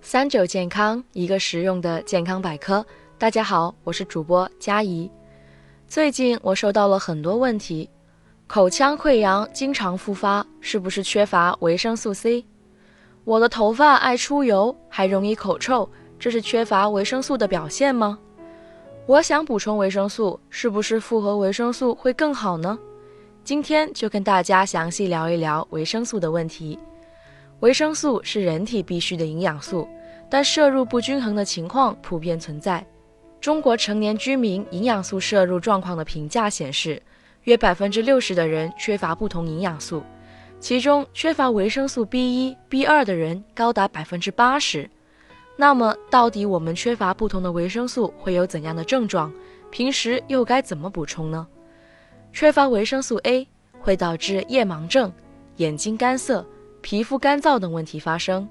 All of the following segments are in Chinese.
三九健康，一个实用的健康百科。大家好，我是主播佳怡。最近我收到了很多问题，口腔溃疡经常复发，是不是缺乏维生素 C？我的头发爱出油，还容易口臭，这是缺乏维生素的表现吗？我想补充维生素，是不是复合维生素会更好呢？今天就跟大家详细聊一聊维生素的问题。维生素是人体必需的营养素，但摄入不均衡的情况普遍存在。中国成年居民营养素摄入状况的评价显示，约百分之六十的人缺乏不同营养素，其中缺乏维生素 B 一、B 二的人高达百分之八十。那么，到底我们缺乏不同的维生素会有怎样的症状？平时又该怎么补充呢？缺乏维生素 A 会导致夜盲症、眼睛干涩。皮肤干燥等问题发生，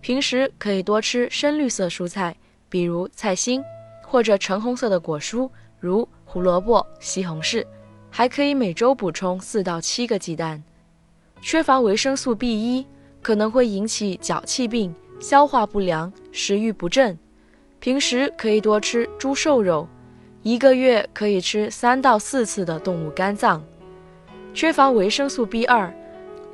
平时可以多吃深绿色蔬菜，比如菜心，或者橙红色的果蔬，如胡萝卜、西红柿，还可以每周补充四到七个鸡蛋。缺乏维生素 B 一可能会引起脚气病、消化不良、食欲不振，平时可以多吃猪瘦肉，一个月可以吃三到四次的动物肝脏。缺乏维生素 B 二。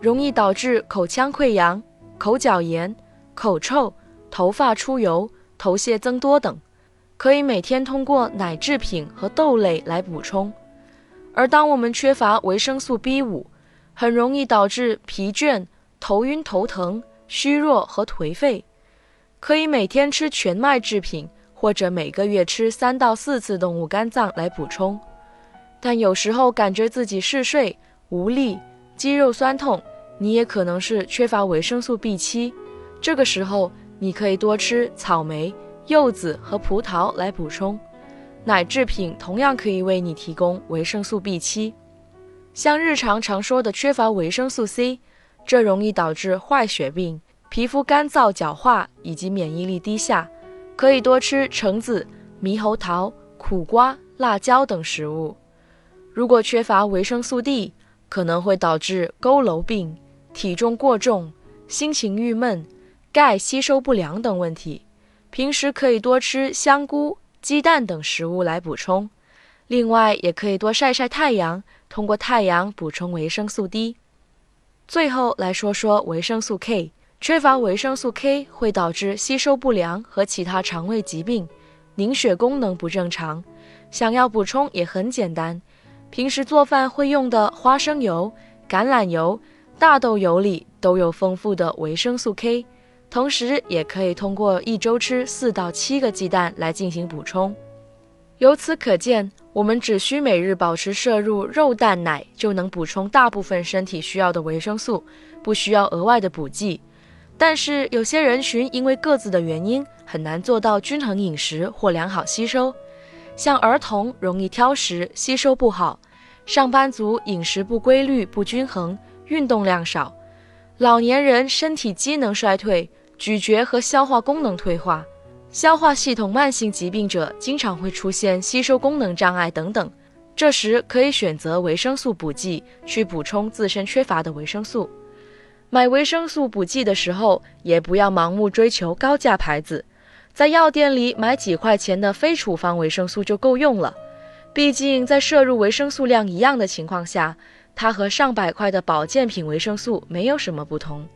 容易导致口腔溃疡、口角炎、口臭、头发出油、头屑增多等，可以每天通过奶制品和豆类来补充。而当我们缺乏维生素 B 五，很容易导致疲倦、头晕、头疼、虚弱和颓废。可以每天吃全麦制品，或者每个月吃三到四次动物肝脏来补充。但有时候感觉自己嗜睡、无力。肌肉酸痛，你也可能是缺乏维生素 B 七。这个时候，你可以多吃草莓、柚子和葡萄来补充。奶制品同样可以为你提供维生素 B 七。像日常常说的缺乏维生素 C，这容易导致坏血病、皮肤干燥、角化以及免疫力低下。可以多吃橙子、猕猴桃、苦瓜、辣椒等食物。如果缺乏维生素 D，可能会导致佝偻病、体重过重、心情郁闷、钙吸收不良等问题。平时可以多吃香菇、鸡蛋等食物来补充。另外，也可以多晒晒太阳，通过太阳补充维生素 D。最后来说说维生素 K，缺乏维生素 K 会导致吸收不良和其他肠胃疾病，凝血功能不正常。想要补充也很简单。平时做饭会用的花生油、橄榄油、大豆油里都有丰富的维生素 K，同时也可以通过一周吃四到七个鸡蛋来进行补充。由此可见，我们只需每日保持摄入肉、蛋、奶，就能补充大部分身体需要的维生素，不需要额外的补剂。但是有些人群因为各自的原因，很难做到均衡饮食或良好吸收。像儿童容易挑食，吸收不好；上班族饮食不规律、不均衡，运动量少；老年人身体机能衰退，咀嚼和消化功能退化；消化系统慢性疾病者经常会出现吸收功能障碍等等。这时可以选择维生素补剂去补充自身缺乏的维生素。买维生素补剂的时候，也不要盲目追求高价牌子。在药店里买几块钱的非处方维生素就够用了，毕竟在摄入维生素量一样的情况下，它和上百块的保健品维生素没有什么不同。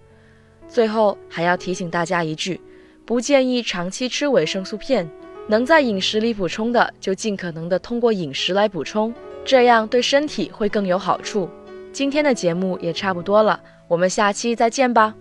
最后还要提醒大家一句，不建议长期吃维生素片，能在饮食里补充的就尽可能的通过饮食来补充，这样对身体会更有好处。今天的节目也差不多了，我们下期再见吧。